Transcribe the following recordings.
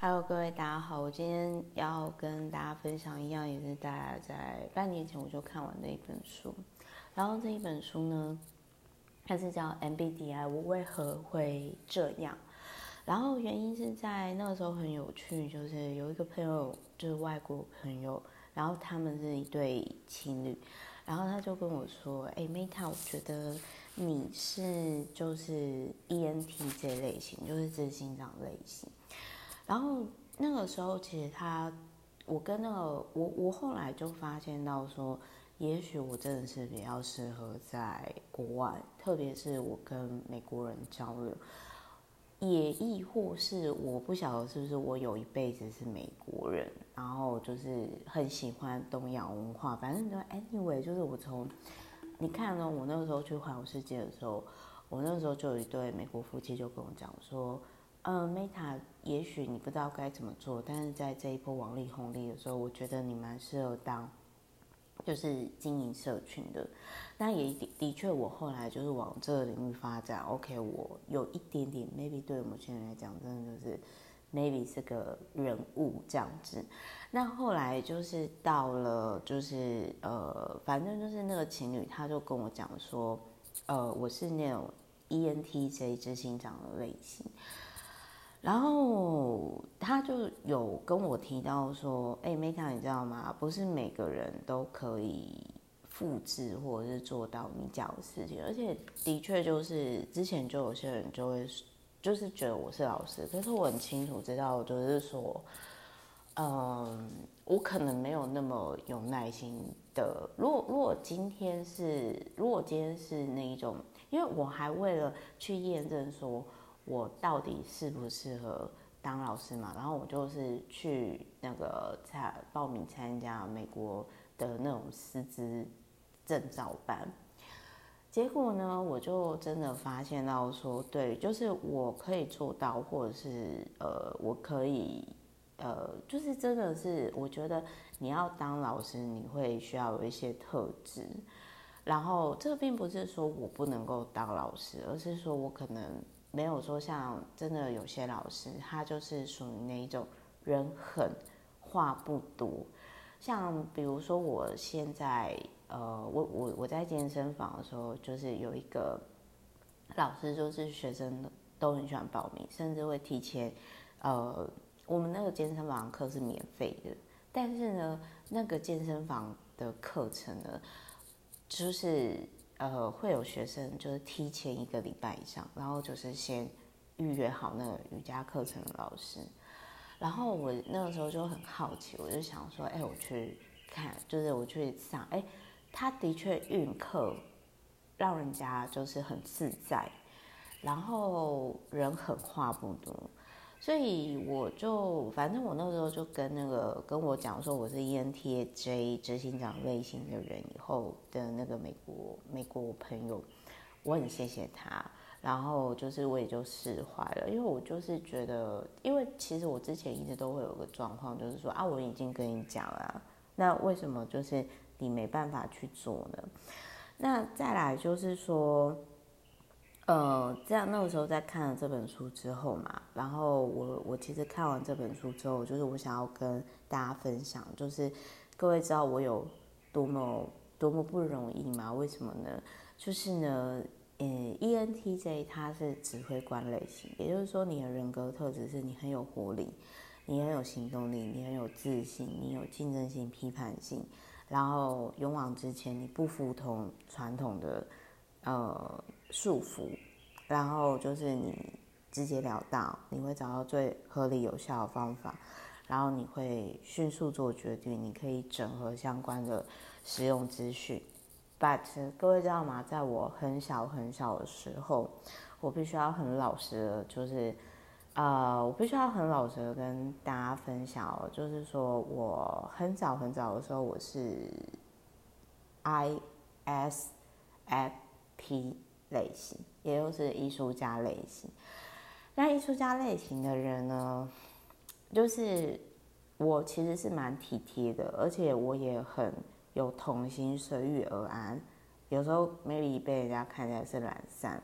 Hello，各位大家好，我今天要跟大家分享一样，也是大家在半年前我就看完的一本书。然后这一本书呢，它是叫 MBTI，我为何会这样？然后原因是在那个时候很有趣，就是有一个朋友，就是外国朋友，然后他们是一对情侣，然后他就跟我说：“哎，Meta，我觉得你是就是 ENTJ 类型，就是自信长类型。”然后那个时候，其实他，我跟那个我我后来就发现到说，也许我真的是比较适合在国外，特别是我跟美国人交流。也亦或是我不晓得是不是我有一辈子是美国人，然后就是很喜欢东洋文化。反正就 anyway，就是我从你看呢，我那个时候去环游世界的时候，我那时候就有一对美国夫妻就跟我讲说，嗯，Meta，也许你不知道该怎么做，但是在这一波网力红利的时候，我觉得你蛮适合当。就是经营社群的，那也的的确，我后来就是往这个领域发展。OK，我有一点点，maybe 对我们现在来讲，真的就是 maybe 是个人物这样子。那后来就是到了，就是呃，反正就是那个情侣，他就跟我讲说，呃，我是那种 ENTJ 执行长的类型。然后他就有跟我提到说：“哎，Meta，你知道吗？不是每个人都可以复制或者是做到你讲的事情。而且的确就是之前就有些人就会就是觉得我是老师，可是我很清楚知道，就是说，嗯，我可能没有那么有耐心的。如果如果今天是如果今天是那一种，因为我还为了去验证说。”我到底适不适合当老师嘛？然后我就是去那个参报名参加美国的那种师资证照班，结果呢，我就真的发现到说，对，就是我可以做到，或者是呃，我可以呃，就是真的是，我觉得你要当老师，你会需要有一些特质。然后这并不是说我不能够当老师，而是说我可能。没有说像真的有些老师，他就是属于那一种人狠话不多。像比如说我现在，呃，我我我在健身房的时候，就是有一个老师，就是学生都很喜欢报名，甚至会提前，呃，我们那个健身房课是免费的，但是呢，那个健身房的课程呢，就是。呃，会有学生就是提前一个礼拜以上，然后就是先预约好那个瑜伽课程的老师，然后我那个时候就很好奇，我就想说，哎，我去看，就是我去上，哎，他的确运课让人家就是很自在，然后人狠话不多。所以我就反正我那时候就跟那个跟我讲说我是 ENTJ 执行长类型的人以后的那个美国美国朋友，我很谢谢他，然后就是我也就释怀了，因为我就是觉得，因为其实我之前一直都会有个状况，就是说啊，我已经跟你讲了，那为什么就是你没办法去做呢？那再来就是说。呃，这样那个时候在看了这本书之后嘛，然后我我其实看完这本书之后，就是我想要跟大家分享，就是各位知道我有多么多么不容易吗？为什么呢？就是呢，嗯，ENTJ 它是指挥官类型，也就是说你的人格特质是你很有活力，你很有行动力，你很有自信，你有竞争性、批判性，然后勇往直前，你不服从传统的。呃，束缚，然后就是你直截了当，你会找到最合理有效的方法，然后你会迅速做决定，你可以整合相关的实用资讯。But 各位知道吗？在我很小很小的时候，我必须要很老实的，就是呃，我必须要很老实的跟大家分享，就是说我很早很早的时候，我是 ISF。P 类型，也就是艺术家类型。那艺术家类型的人呢，就是我其实是蛮体贴的，而且我也很有童心，随遇而安。有时候 maybe 被人家看起来是懒散，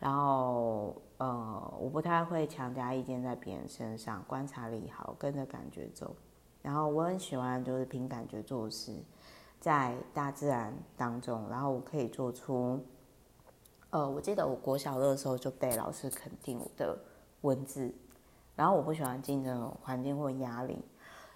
然后呃，我不太会强加意见在别人身上，观察力好，跟着感觉走。然后我很喜欢就是凭感觉做事，在大自然当中，然后我可以做出，呃，我记得我国小的时候就被老师肯定我的文字，然后我不喜欢竞争环境或压力，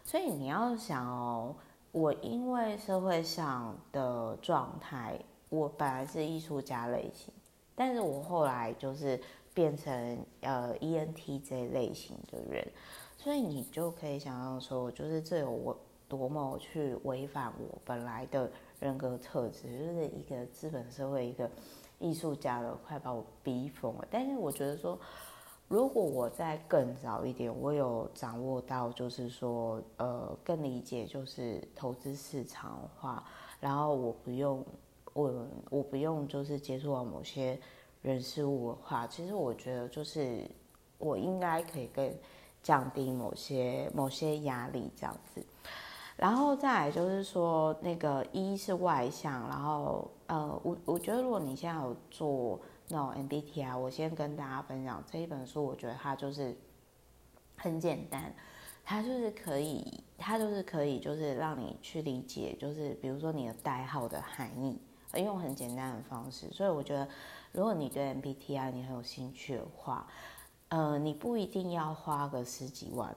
所以你要想哦，我因为社会上的状态，我本来是艺术家类型，但是我后来就是变成呃 ENTJ 类型的人。所以你就可以想象说，就是这有我多么去违反我本来的人格特质，就是一个资本社会一个艺术家的，快把我逼疯了。但是我觉得说，如果我再更早一点，我有掌握到，就是说，呃，更理解就是投资市场化，然后我不用我我不用就是接触到某些人事物的话，其实我觉得就是我应该可以更。降低某些某些压力这样子，然后再来就是说，那个一是外向，然后呃，我我觉得如果你现在有做那种 MBTI，我先跟大家分享这一本书，我觉得它就是很简单，它就是可以，它就是可以，就是让你去理解，就是比如说你的代号的含义，用很简单的方式，所以我觉得如果你对 MBTI 你很有兴趣的话。呃，你不一定要花个十几万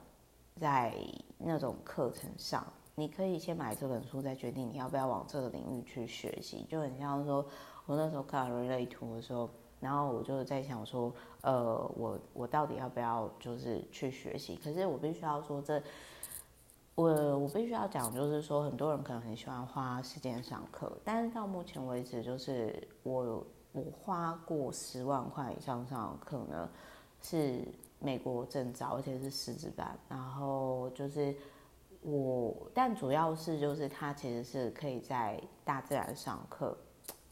在那种课程上，你可以先买这本书，再决定你要不要往这个领域去学习。就很像说，我那时候看人类图的时候，然后我就在想说，呃，我我到底要不要就是去学习？可是我必须要说这，我我必须要讲，就是说很多人可能很喜欢花时间上课，但是到目前为止，就是我我花过十万块以上上的课呢。是美国证照，而且是师资班。然后就是我，但主要是就是他其实是可以在大自然上课，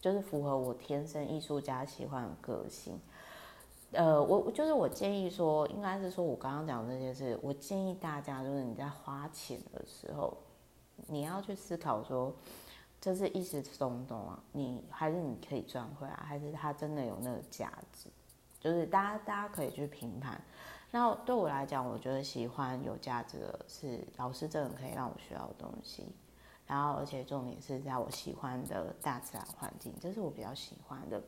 就是符合我天生艺术家喜欢的个性。呃，我就是我建议说，应该是说我刚刚讲这些事，我建议大家就是你在花钱的时候，你要去思考说，这是一时冲动啊，你还是你可以赚回来，还是它真的有那个价值？就是大家，大家可以去评判。那对我来讲，我觉得喜欢有价值的是老师真的可以让我学到东西，然后而且重点是在我喜欢的大自然环境，这是我比较喜欢的。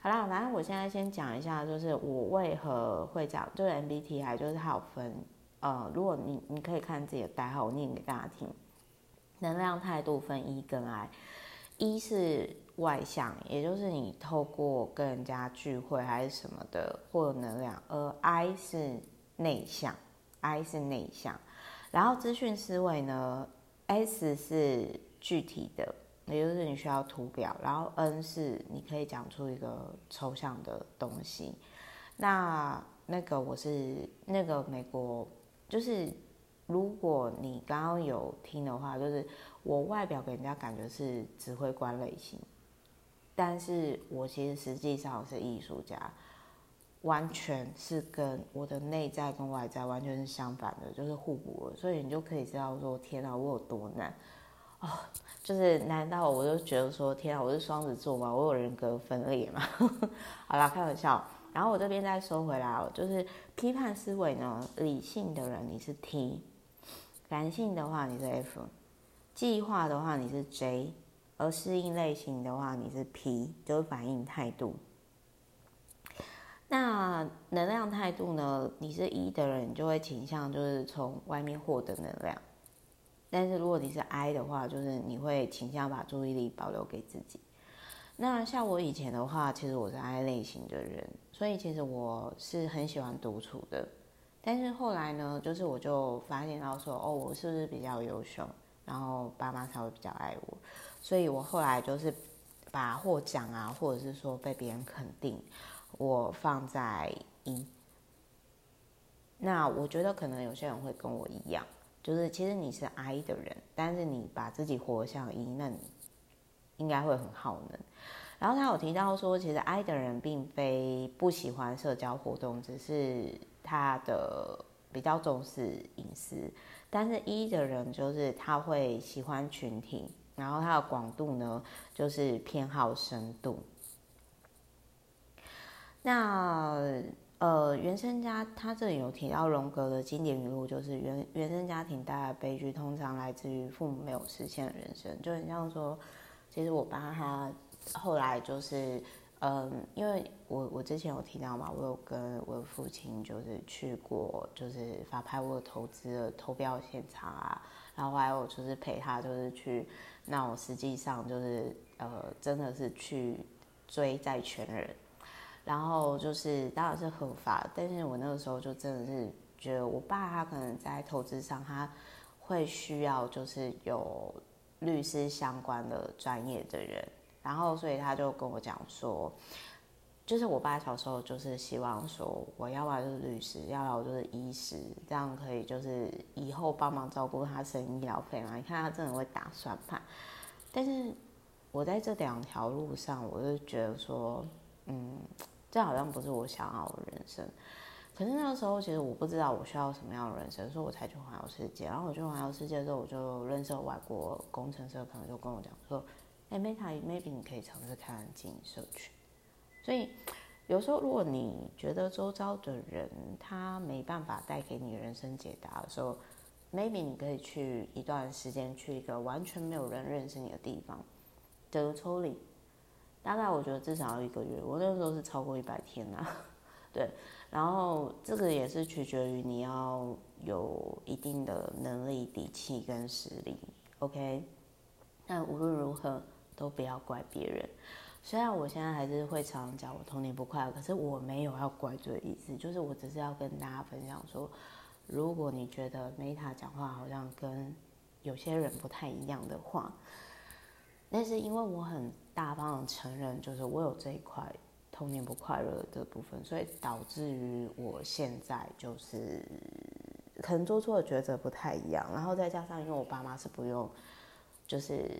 好啦，反正我现在先讲一下，就是我为何会讲，就是 MBTI，就是它有分，呃，如果你你可以看自己的代号，我念给大家听，能量态度分一跟 I，一是。外向，也就是你透过跟人家聚会还是什么的获得能量，而 I 是内向，I 是内向，然后资讯思维呢，S 是具体的，也就是你需要图表，然后 N 是你可以讲出一个抽象的东西。那那个我是那个美国，就是如果你刚刚有听的话，就是我外表给人家感觉是指挥官类型。但是我其实实际上是艺术家，完全是跟我的内在跟外在完全是相反的，就是互补的。所以你就可以知道说，天啊，我有多难哦！就是难道我就觉得说，天啊，我是双子座吗？我有人格分裂吗？好啦，开玩笑。然后我这边再说回来哦，就是批判思维呢，理性的人你是 T，感性的话你是 F，计划的话你是 J。而适应类型的话，你是 P，就是反应态度。那能量态度呢？你是 E 的人，你就会倾向就是从外面获得能量。但是如果你是 I 的话，就是你会倾向把注意力保留给自己。那像我以前的话，其实我是 I 类型的人，所以其实我是很喜欢独处的。但是后来呢，就是我就发现到说，哦，我是不是比较优秀？然后爸妈才会比较爱我。所以我后来就是把获奖啊，或者是说被别人肯定，我放在一。那我觉得可能有些人会跟我一样，就是其实你是 I 的人，但是你把自己活像一，那你应该会很耗能。然后他有提到说，其实 I 的人并非不喜欢社交活动，只是他的比较重视隐私。但是 E 的人就是他会喜欢群体。然后它的广度呢，就是偏好深度。那呃，原生家他这里有提到荣格的经典语录，就是原原生家庭带来的悲剧，通常来自于父母没有实现的人生，就很像说，其实我爸他后来就是。嗯，因为我我之前有提到嘛，我有跟我的父亲就是去过，就是法拍我投资的投标现场啊，然后还有就是陪他就是去，那我实际上就是呃真的是去追债权人，然后就是当然是合法，但是我那个时候就真的是觉得我爸他可能在投资上他会需要就是有律师相关的专业的人。然后，所以他就跟我讲说，就是我爸小时候就是希望说，我要不然就是律师，要不然我就是医师，这样可以就是以后帮忙照顾他省医疗费嘛。你看他真的会打算盘，但是我在这两条路上，我就觉得说，嗯，这好像不是我想要的人生。可是那个时候，其实我不知道我需要什么样的人生，所以我才去环游世界。然后我去环游世界之后，我就认识了外国工程师的朋友，就跟我讲说。哎，Meta，maybe 你可以尝试看看经营社群。所以有时候，如果你觉得周遭的人他没办法带给你人生解答的时候，maybe 你可以去一段时间去一个完全没有人认识你的地方，得抽离。大概我觉得至少要一个月，我那时候是超过一百天、啊。对，然后这个也是取决于你要有一定的能力、底气跟实力。OK，但无论如何。都不要怪别人，虽然我现在还是会常常讲我童年不快乐，可是我没有要怪罪的意思，就是我只是要跟大家分享说，如果你觉得 Meta 讲话好像跟有些人不太一样的话，但是因为我很大方的承认，就是我有这一块童年不快乐的部分，所以导致于我现在就是可能做出的抉择不太一样，然后再加上因为我爸妈是不用，就是。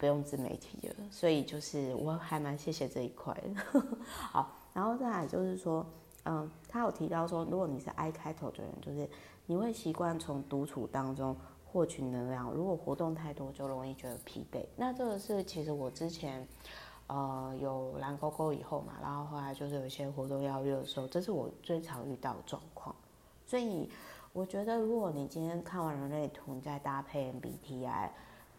不用自媒体了，所以就是我还蛮谢谢这一块的。好，然后再来就是说，嗯，他有提到说，如果你是 I 开头的人，就是你会习惯从独处当中获取能量，如果活动太多，就容易觉得疲惫。那这个是其实我之前呃有蓝勾勾以后嘛，然后后来就是有一些活动要约的时候，这是我最常遇到的状况。所以我觉得，如果你今天看完人类图，你再搭配 MBTI。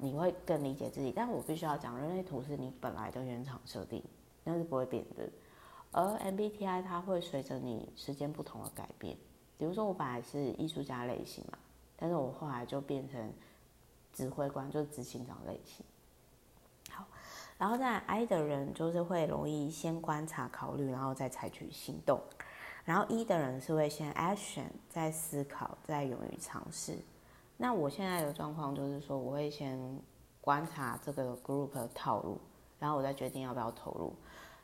你会更理解自己，但我必须要讲，人类图是你本来的原厂设定，那是不会变的。而 MBTI 它会随着你时间不同的改变。比如说我本来是艺术家类型嘛，但是我后来就变成指挥官，就是执行长类型。好，然后在 I 的人就是会容易先观察、考虑，然后再采取行动。然后 E 的人是会先 action，再思考，再勇于尝试。那我现在的状况就是说，我会先观察这个 group 的套路，然后我再决定要不要投入。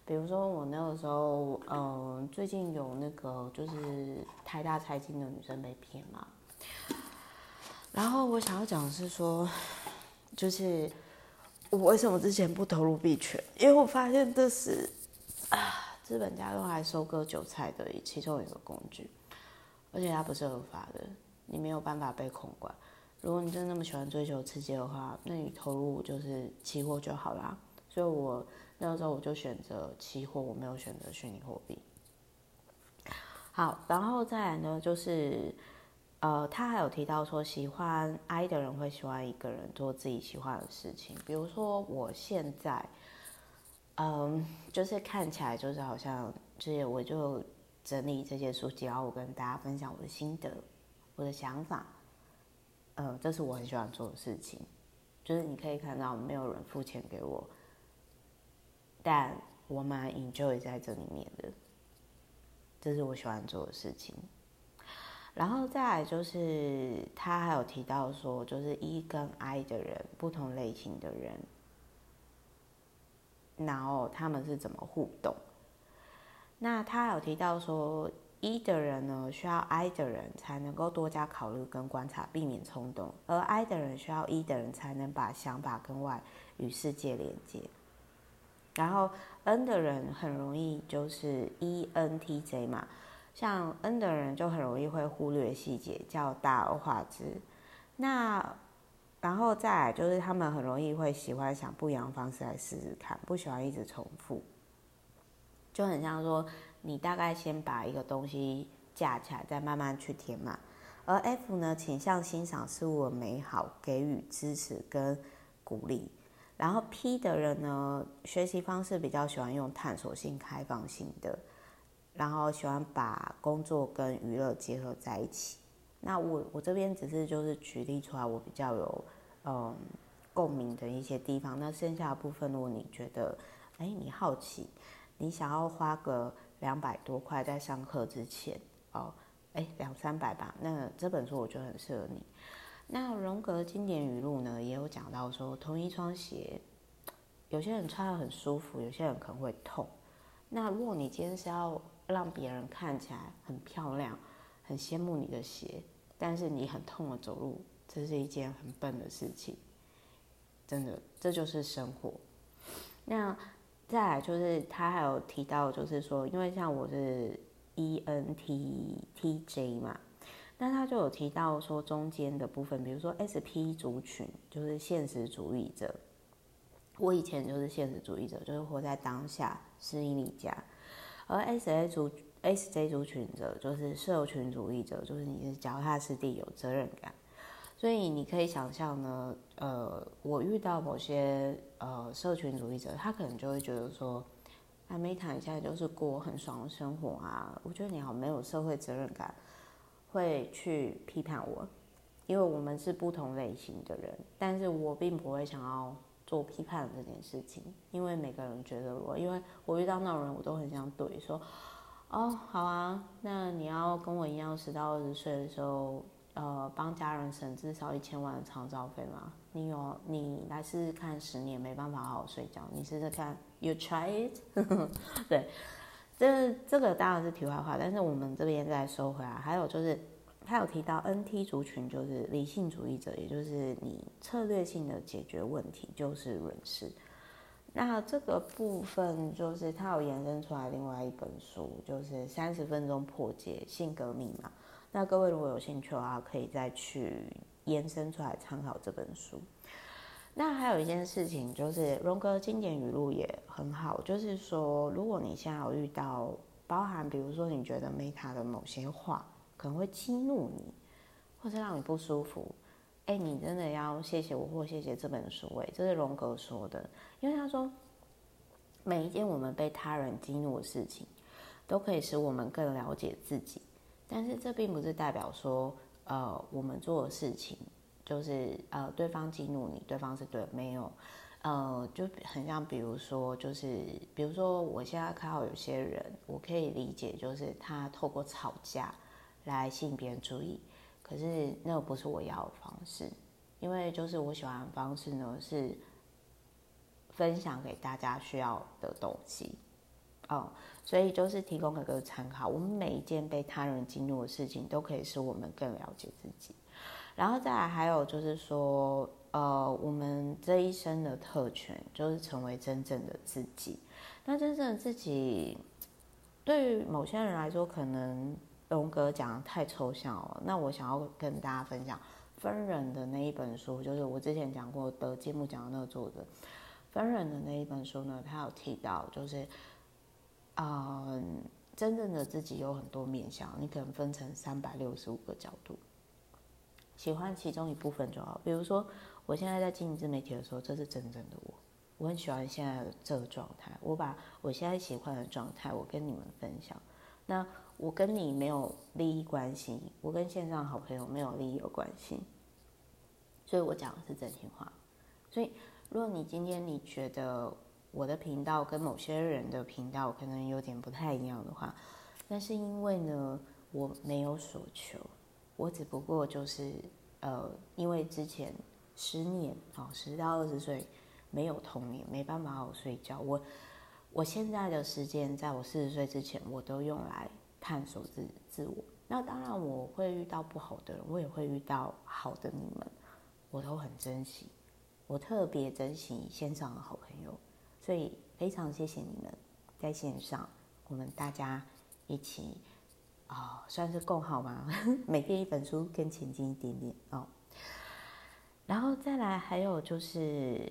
比如说我那个时候，嗯、最近有那个就是台大财经的女生被骗嘛，然后我想要讲的是说，就是我为什么之前不投入币圈？因为我发现这是啊，资本家用来收割韭菜的其中一个工具，而且它不是合法的，你没有办法被控管。如果你真的那么喜欢追求刺激的话，那你投入就是期货就好啦。所以我那个时候我就选择期货，我没有选择虚拟货币。好，然后再来呢，就是呃，他还有提到说，喜欢 I 的人会喜欢一个人做自己喜欢的事情。比如说我现在，嗯，就是看起来就是好像，就是我就整理这些书籍，然后我跟大家分享我的心得，我的想法。呃，这是我很喜欢做的事情，就是你可以看到没有人付钱给我，但我蛮 enjoy 在这里面的，这是我喜欢做的事情。然后再来就是他还有提到说，就是 E 跟 I 的人，不同类型的人，然后他们是怎么互动？那他有提到说。E 的人呢，需要 I 的人才能够多加考虑跟观察，避免冲动；而 I 的人需要 E 的人才能把想法跟外与世界连接。然后 N 的人很容易就是 ENTJ 嘛，像 N 的人就很容易会忽略细节，较大而化之。那然后再来就是他们很容易会喜欢想不一样的方式来试试看，不喜欢一直重复，就很像说。你大概先把一个东西架起来，再慢慢去填满。而 F 呢，倾向欣赏事物的美好，给予支持跟鼓励。然后 P 的人呢，学习方式比较喜欢用探索性、开放性的，然后喜欢把工作跟娱乐结合在一起。那我我这边只是就是举例出来，我比较有嗯共鸣的一些地方。那剩下的部分，如果你觉得哎你好奇，你想要花个两百多块在上课之前哦。哎，两三百吧。那这本书我觉得很适合你。那荣格经典语录呢，也有讲到说，同一双鞋，有些人穿得很舒服，有些人可能会痛。那如果你今天是要让别人看起来很漂亮，很羡慕你的鞋，但是你很痛的走路，这是一件很笨的事情。真的，这就是生活。那再来就是他还有提到，就是说，因为像我是。E N T T J 嘛，那他就有提到说中间的部分，比如说 S P 族群就是现实主义者。我以前就是现实主义者，就是活在当下，适应力佳。而 S A 族 S J 族群者就是社群主义者，就是你是脚踏实地，有责任感。所以你可以想象呢，呃，我遇到某些呃社群主义者，他可能就会觉得说。还没谈一下，就是过很爽的生活啊！我觉得你好没有社会责任感，会去批判我，因为我们是不同类型的人，但是我并不会想要做批判这件事情，因为每个人觉得我，因为我遇到那种人，我都很想怼说，哦，好啊，那你要跟我一样，十到二十岁的时候。呃，帮家人省至少一千万的长照费吗？你有，你来试试看，十年没办法好好睡觉，你试试看，You try it？对，这这个当然是题外话，但是我们这边再收回来，还有就是他有提到 NT 族群，就是理性主义者，也就是你策略性的解决问题，就是人事。那这个部分就是他有延伸出来另外一本书，就是三十分钟破解性格密码。那各位如果有兴趣的话，可以再去延伸出来参考这本书。那还有一件事情，就是荣格经典语录也很好，就是说，如果你现在有遇到包含，比如说你觉得 Meta 的某些话可能会激怒你，或者让你不舒服，哎，你真的要谢谢我，或谢谢这本书，哎，这是荣格说的，因为他说，每一件我们被他人激怒的事情，都可以使我们更了解自己。但是这并不是代表说，呃，我们做的事情就是呃，对方激怒你，对方是对，没有，呃，就很像，比如说，就是比如说，我现在看到有些人，我可以理解，就是他透过吵架来吸引别人注意，可是那不是我要的方式，因为就是我喜欢的方式呢，是分享给大家需要的东西。哦，所以就是提供给各位参考。我们每一件被他人激怒的事情，都可以使我们更了解自己。然后再来，还有就是说，呃，我们这一生的特权就是成为真正的自己。那真正的自己，对于某些人来说，可能荣格讲的太抽象了。那我想要跟大家分享分人的那一本书，就是我之前讲过的节目讲的那个作者分人的那一本书呢，他有提到就是。嗯，真正的自己有很多面向，你可能分成三百六十五个角度，喜欢其中一部分就好。比如说，我现在在经营自媒体的时候，这是真正的我，我很喜欢现在的这个状态。我把我现在喜欢的状态，我跟你们分享。那我跟你没有利益关系，我跟线上好朋友没有利益有关系，所以我讲的是真心话。所以，如果你今天你觉得，我的频道跟某些人的频道可能有点不太一样的话，那是因为呢，我没有所求，我只不过就是呃，因为之前十年啊，十到二十岁没有童年，没办法好好睡觉。我我现在的时间，在我四十岁之前，我都用来探索自自我。那当然，我会遇到不好的人，我也会遇到好的你们，我都很珍惜。我特别珍惜线上的好朋友。所以非常谢谢你们在线上，我们大家一起啊、哦，算是共好吗？每天一本书，更前进一点点哦。然后再来，还有就是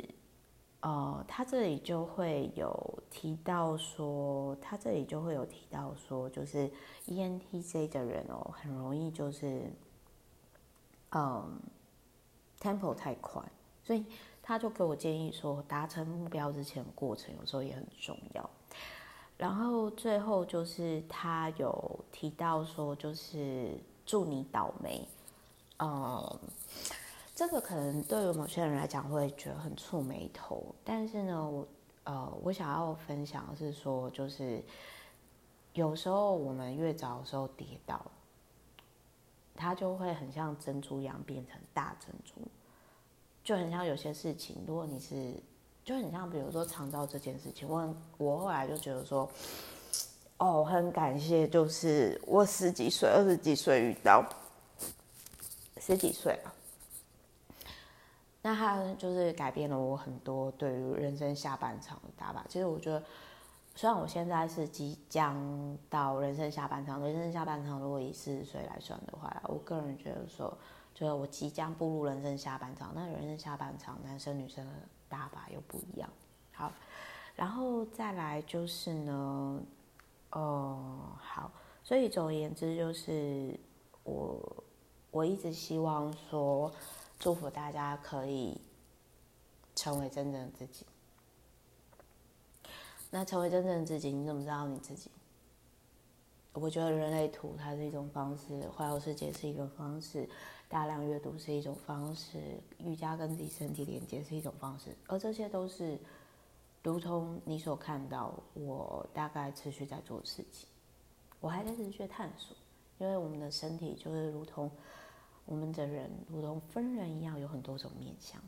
呃，他这里就会有提到说，他这里就会有提到说，就是 ENTJ 的人哦，很容易就是，嗯，tempo 太快，所以他就给我建议说，达成目标之前过程有时候也很重要。然后最后就是他有提到说，就是祝你倒霉，嗯，这个可能对于某些人来讲会觉得很触眉头，但是呢，我呃，我想要分享的是说，就是有时候我们越早的时候跌倒，它就会很像珍珠一样变成大珍珠，就很像有些事情，如果你是。就很像，比如说长照这件事情，我我后来就觉得说，哦，很感谢，就是我十几岁、二十几岁遇到，十几岁啊，那他就是改变了我很多对于人生下半场的打法。其实我觉得，虽然我现在是即将到人生下半场，人生下半场如果以四十岁来算的话，我个人觉得说，就是我即将步入人生下半场，那人生下半场，男生女生的。打法又不一样，好，然后再来就是呢，哦，好，所以总而言之就是我我一直希望说，祝福大家可以成为真正的自己。那成为真正的自己，你怎么知道你自己？我觉得人类图它是一种方式，环游世界是一个方式。大量阅读是一种方式，瑜伽跟自己身体连接是一种方式，而这些都是如同你所看到，我大概持续在做的事情，我还在持续探索，因为我们的身体就是如同我们的人，如同分人一样，有很多种面向。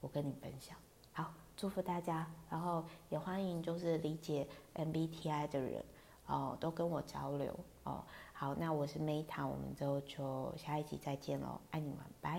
我跟你分享，好，祝福大家，然后也欢迎就是理解 MBTI 的人哦，都跟我交流哦。好，那我是 Meta，我们之后就下一集再见喽，爱你们，拜。